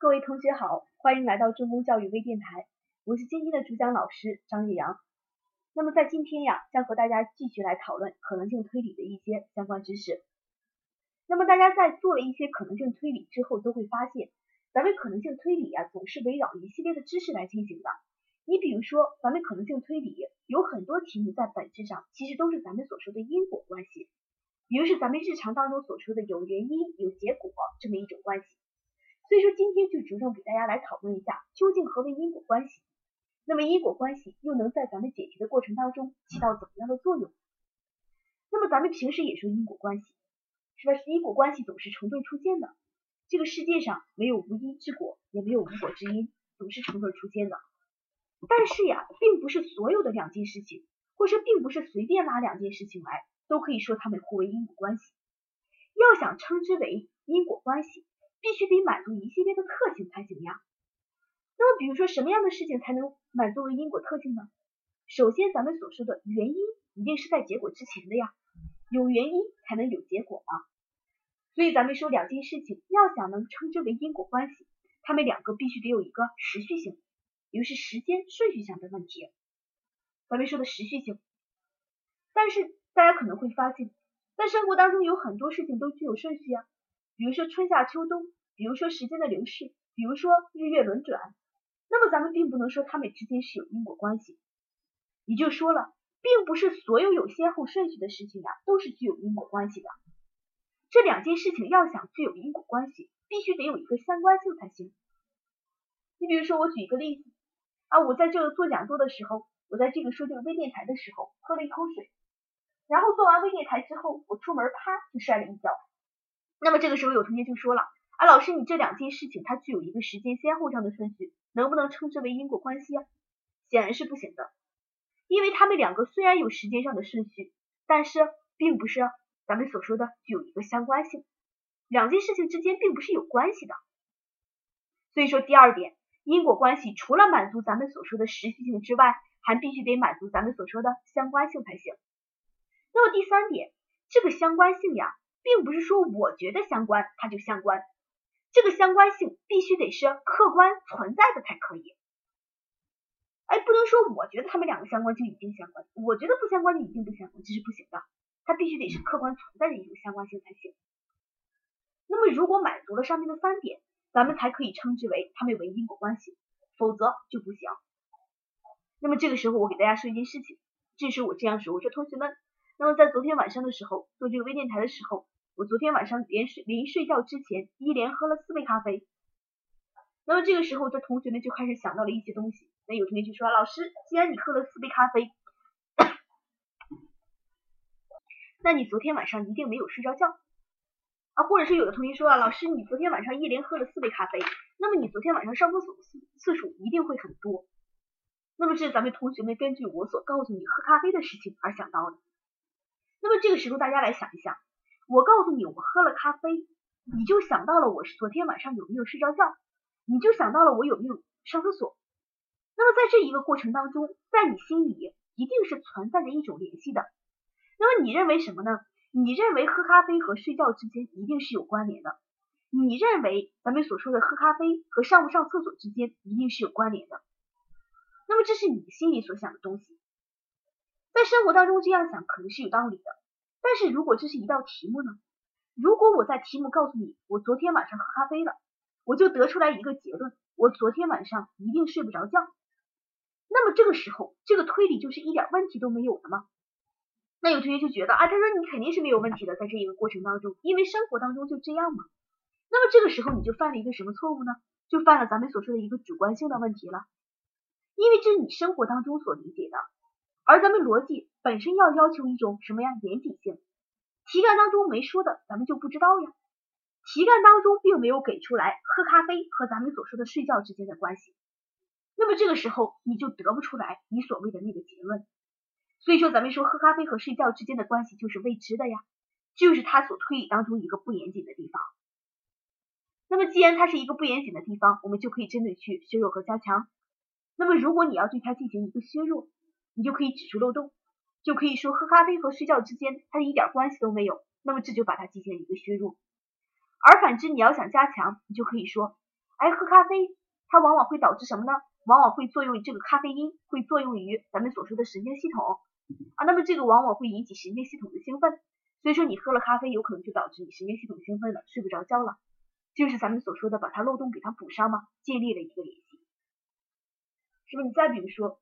各位同学好，欢迎来到中公教育微电台，我是今天的主讲老师张玉阳。那么在今天呀，将和大家继续来讨论可能性推理的一些相关知识。那么大家在做了一些可能性推理之后，都会发现，咱们可能性推理呀，总是围绕一系列的知识来进行的。你比如说，咱们可能性推理有很多题目在本质上其实都是咱们所说的因果关系，比如是咱们日常当中所说的有原因有结果这么一种关系。所以说今天就着重给大家来讨论一下，究竟何为因果关系？那么因果关系又能在咱们解题的过程当中起到怎么样的作用？那么咱们平时也说因果关系，是吧？因果关系总是成对出现的。这个世界上没有无因之果，也没有无果之因，总是成对出现的。但是呀，并不是所有的两件事情，或者并不是随便拉两件事情来，都可以说它们互为因果关系。要想称之为因果关系。必须得满足一系列的特性才行呀。那么，比如说什么样的事情才能满足为因果特性呢？首先，咱们所说的原因一定是在结果之前的呀，有原因才能有结果嘛。所以，咱们说两件事情要想能称之为因果关系，它们两个必须得有一个时序性，也就是时间顺序上的问题。咱们说的时序性，但是大家可能会发现，在生活当中有很多事情都具有顺序啊。比如说春夏秋冬，比如说时间的流逝，比如说日月轮转，那么咱们并不能说它们之间是有因果关系。也就说了，并不是所有有先后顺序的事情呀都是具有因果关系的。这两件事情要想具有因果关系，必须得有一个相关性才行。你比如说，我举一个例子啊，我在这个做讲座的时候，我在这个说这个微电台的时候喝了一口水，然后做完微电台之后，我出门啪就摔了一跤。那么这个时候有同学就说了，啊老师你这两件事情它具有一个时间先后上的顺序，能不能称之为因果关系啊？显然是不行的，因为他们两个虽然有时间上的顺序，但是并不是咱们所说的具有一个相关性，两件事情之间并不是有关系的。所以说第二点，因果关系除了满足咱们所说的实际性之外，还必须得满足咱们所说的相关性才行。那么第三点，这个相关性呀。并不是说我觉得相关它就相关，这个相关性必须得是客观存在的才可以。哎，不能说我觉得他们两个相关就一定相关，我觉得不相关就一定不相关，这是不行的。它必须得是客观存在的一种相关性才行。那么如果满足了上面的三点，咱们才可以称之为它们为因果关系，否则就不行。那么这个时候我给大家说一件事情，这时我这样说，我说同学们。那么在昨天晚上的时候做这个微电台的时候，我昨天晚上连睡临睡觉之前一连喝了四杯咖啡。那么这个时候，这同学们就开始想到了一些东西。那有同学就说：“老师，既然你喝了四杯咖啡，那你昨天晚上一定没有睡着觉啊？或者是有的同学说啊，老师，你昨天晚上一连喝了四杯咖啡，那么你昨天晚上上厕所次次数一定会很多。那么这是咱们同学们根据我所告诉你喝咖啡的事情而想到的。”那么这个时候，大家来想一想，我告诉你，我喝了咖啡，你就想到了我是昨天晚上有没有睡着觉，你就想到了我有没有上厕所。那么在这一个过程当中，在你心里一定是存在着一种联系的。那么你认为什么呢？你认为喝咖啡和睡觉之间一定是有关联的。你认为咱们所说的喝咖啡和上不上厕所之间一定是有关联的。那么这是你心里所想的东西。在生活当中这样想可能是有道理的，但是如果这是一道题目呢？如果我在题目告诉你我昨天晚上喝咖啡了，我就得出来一个结论，我昨天晚上一定睡不着觉。那么这个时候这个推理就是一点问题都没有的吗？那有同学就觉得啊，他说你肯定是没有问题的，在这一个过程当中，因为生活当中就这样嘛。那么这个时候你就犯了一个什么错误呢？就犯了咱们所说的一个主观性的问题了，因为这是你生活当中所理解的。而咱们逻辑本身要要求一种什么样严谨性？题干当中没说的，咱们就不知道呀。题干当中并没有给出来喝咖啡和咱们所说的睡觉之间的关系，那么这个时候你就得不出来你所谓的那个结论。所以说，咱们说喝咖啡和睡觉之间的关系就是未知的呀，就是它所推理当中一个不严谨的地方。那么既然它是一个不严谨的地方，我们就可以针对去削弱和加强。那么如果你要对它进行一个削弱，你就可以指出漏洞，就可以说喝咖啡和睡觉之间它一点关系都没有，那么这就把它进行了一个削弱。而反之，你要想加强，你就可以说哎，喝咖啡它往往会导致什么呢？往往会作用于这个咖啡因会作用于咱们所说的神经系统啊，那么这个往往会引起神经系统的兴奋，所以说你喝了咖啡有可能就导致你神经系统兴奋了，睡不着觉了，就是咱们所说的把它漏洞给它补上嘛，建立了一个联系，是不是？你再比如说，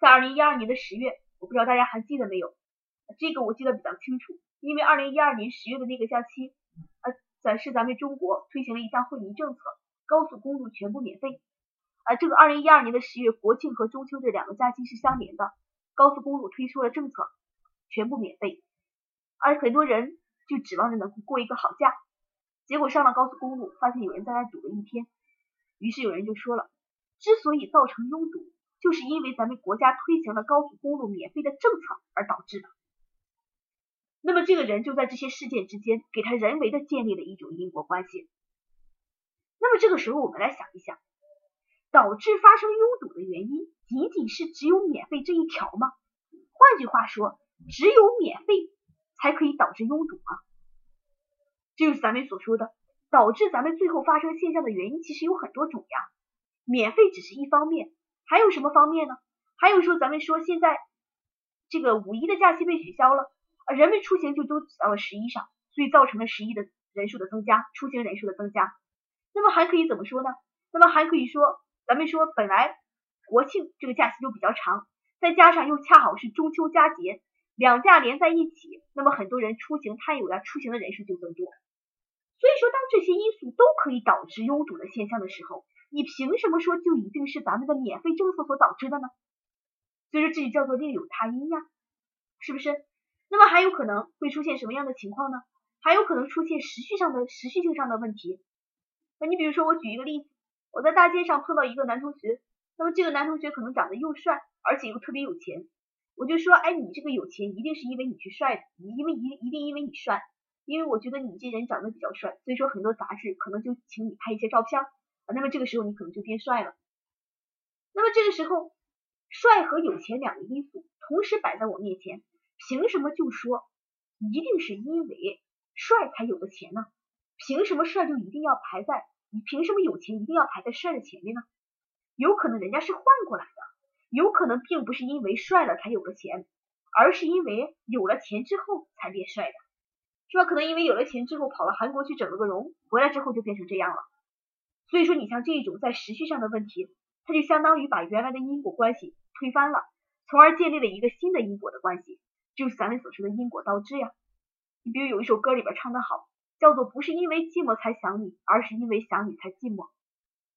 在二零一二年的十月，我不知道大家还记得没有？这个我记得比较清楚，因为二零一二年十月的那个假期，呃，咱是咱们中国推行了一项惠民政策，高速公路全部免费。啊，这个二零一二年的十月，国庆和中秋这两个假期是相连的，高速公路推出了政策，全部免费，而很多人就指望着能过一个好假，结果上了高速公路，发现有人在那堵了一天，于是有人就说了，之所以造成拥堵，就是因为咱们国家推行了高速公路免费的政策而导致的。那么这个人就在这些事件之间，给他人为的建立了一种因果关系。那么这个时候，我们来想一想。导致发生拥堵的原因，仅仅是只有免费这一条吗？换句话说，只有免费才可以导致拥堵吗？这就是咱们所说的，导致咱们最后发生现象的原因，其实有很多种呀。免费只是一方面，还有什么方面呢？还有说，咱们说现在这个五一的假期被取消了，啊，人们出行就都挤到了十一上，所以造成了十一的人数的增加，出行人数的增加。那么还可以怎么说呢？那么还可以说。咱们说，本来国庆这个假期就比较长，再加上又恰好是中秋佳节，两假连在一起，那么很多人出行探友呀，出行的人数就增多。所以说，当这些因素都可以导致拥堵的现象的时候，你凭什么说就一定是咱们的免费政策所导致的呢？所以说，这就叫做另有他因呀，是不是？那么还有可能会出现什么样的情况呢？还有可能出现时序上的时序性上的问题。那你比如说，我举一个例子。我在大街上碰到一个男同学，那么这个男同学可能长得又帅，而且又特别有钱，我就说，哎，你这个有钱一定是因为你去帅的，因为一一定因为你帅，因为我觉得你这人长得比较帅，所以说很多杂志可能就请你拍一些照片啊，那么这个时候你可能就变帅了。那么这个时候，帅和有钱两个因素同时摆在我面前，凭什么就说一定是因为帅才有的钱呢？凭什么帅就一定要排在？你凭什么有钱一定要排在帅的前面呢？有可能人家是换过来的，有可能并不是因为帅了才有了钱，而是因为有了钱之后才变帅的，是吧？可能因为有了钱之后跑了韩国去整了个容，回来之后就变成这样了。所以说，你像这一种在时序上的问题，它就相当于把原来的因果关系推翻了，从而建立了一个新的因果的关系，就是咱们所说的因果倒置呀。你比如有一首歌里边唱的好。叫做不是因为寂寞才想你，而是因为想你才寂寞，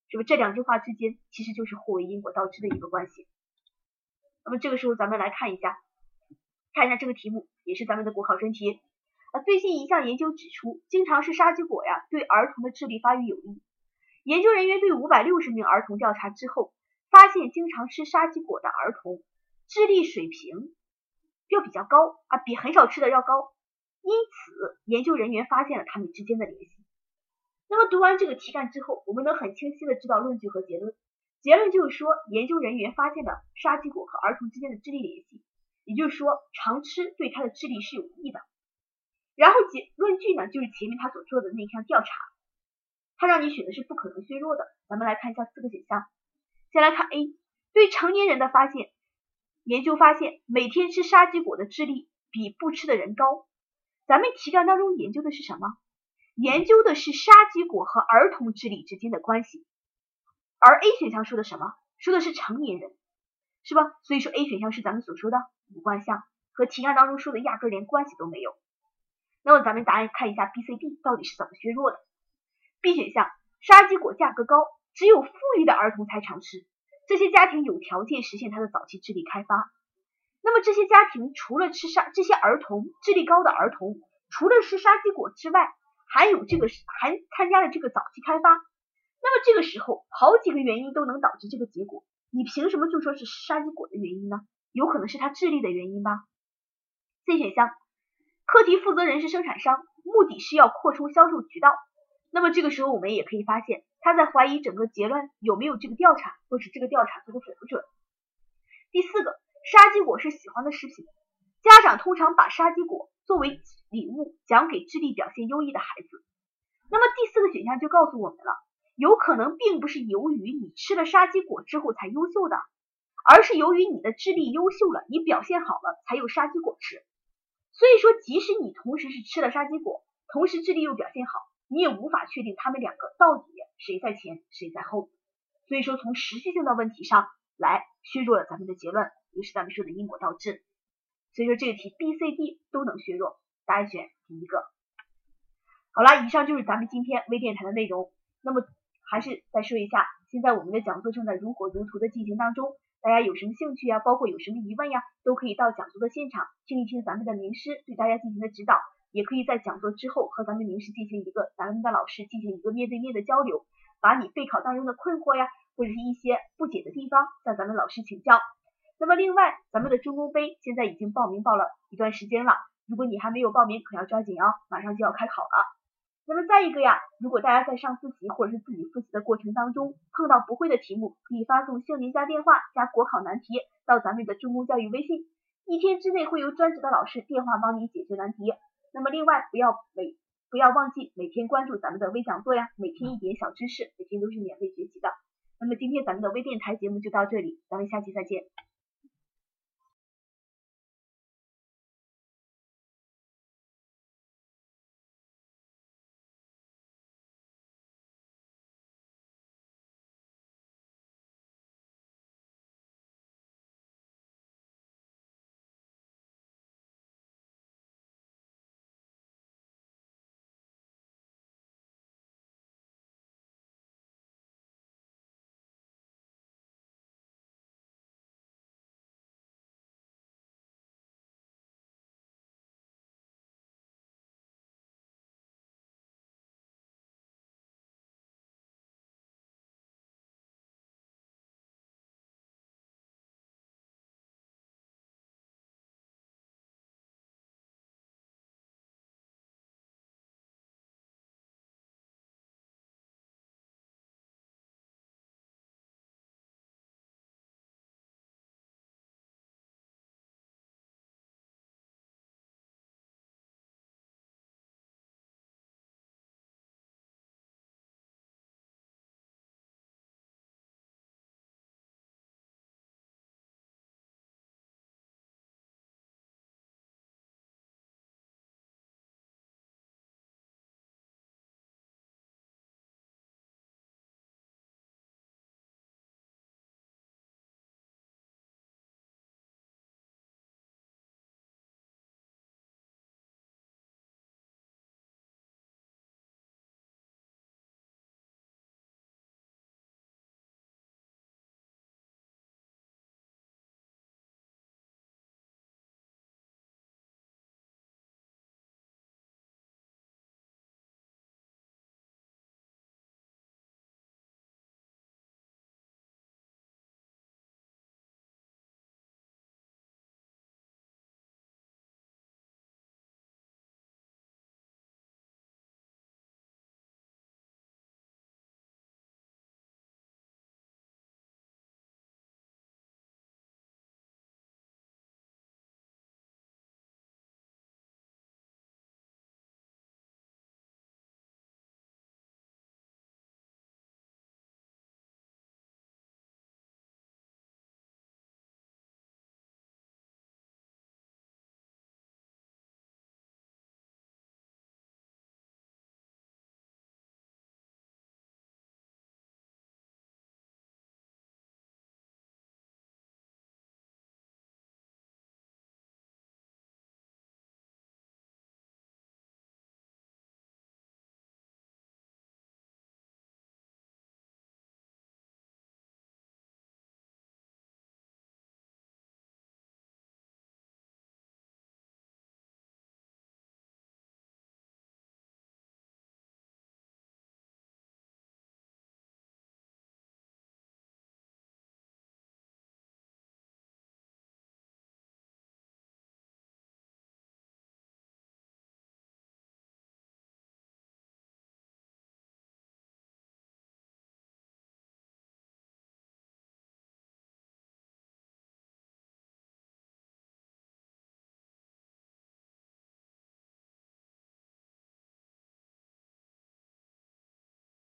是不？这两句话之间其实就是互为因果倒置的一个关系。那么这个时候咱们来看一下，看一下这个题目也是咱们的国考真题啊。最近一项研究指出，经常吃沙棘果呀，对儿童的智力发育有益。研究人员对五百六十名儿童调查之后，发现经常吃沙棘果的儿童智力水平要比较高啊，比很少吃的要高。因此，研究人员发现了他们之间的联系。那么，读完这个题干之后，我们能很清晰的知道论据和结论。结论就是说，研究人员发现了沙棘果和儿童之间的智力联系，也就是说，常吃对他的智力是有益的。然后结论据呢，就是前面他所做的那项调查，他让你选的是不可能削弱的。咱们来看一下四个选项，先来看 A，对成年人的发现，研究发现每天吃沙棘果的智力比不吃的人高。咱们题干当中研究的是什么？研究的是沙棘果和儿童智力之间的关系，而 A 选项说的什么？说的是成年人，是吧？所以说 A 选项是咱们所说的无关项，和题干当中说的压根连关系都没有。那么咱们答案看一下 B、C、D 到底是怎么削弱的？B 选项，沙棘果价格高，只有富裕的儿童才常吃，这些家庭有条件实现他的早期智力开发。那么这些家庭除了吃沙，这些儿童智力高的儿童除了吃沙棘果之外，还有这个还参加了这个早期开发。那么这个时候好几个原因都能导致这个结果，你凭什么就说是沙棘果的原因呢？有可能是他智力的原因吧。C 选项，课题负责人是生产商，目的是要扩充销售渠道。那么这个时候我们也可以发现他在怀疑整个结论有没有这个调查，或是这个调查做的准不准。第四个。沙棘果是喜欢的食品，家长通常把沙棘果作为礼物奖给智力表现优异的孩子。那么第四个选项就告诉我们了，有可能并不是由于你吃了沙棘果之后才优秀的，而是由于你的智力优秀了，你表现好了才有沙棘果吃。所以说，即使你同时是吃了沙棘果，同时智力又表现好，你也无法确定他们两个到底谁在前谁在后。所以说，从实际性的问题上来削弱了咱们的结论，也是咱们说的因果倒置。所以说这个题 B、C、D 都能削弱，答案选第一个。好了，以上就是咱们今天微电台的内容。那么还是再说一下，现在我们的讲座正在如火如荼的进行当中，大家有什么兴趣呀，包括有什么疑问呀，都可以到讲座的现场听一听咱们的名师对大家进行的指导，也可以在讲座之后和咱们名师进行一个咱们的老师进行一个面对面的交流，把你备考当中的困惑呀，或者是一些不解的地方向咱们老师请教。那么另外，咱们的中公杯现在已经报名报了一段时间了，如果你还没有报名，可要抓紧哦，马上就要开考了。那么再一个呀，如果大家在上自习或者是自己复习的过程当中碰到不会的题目，可以发送姓名加电话加国考难题到咱们的中公教育微信，一天之内会由专职的老师电话帮你解决难题。那么另外不要每不要忘记每天关注咱们的微讲座呀，每天一点小知识，每天都是免费学习的。那么今天咱们的微电台节目就到这里，咱们下期再见。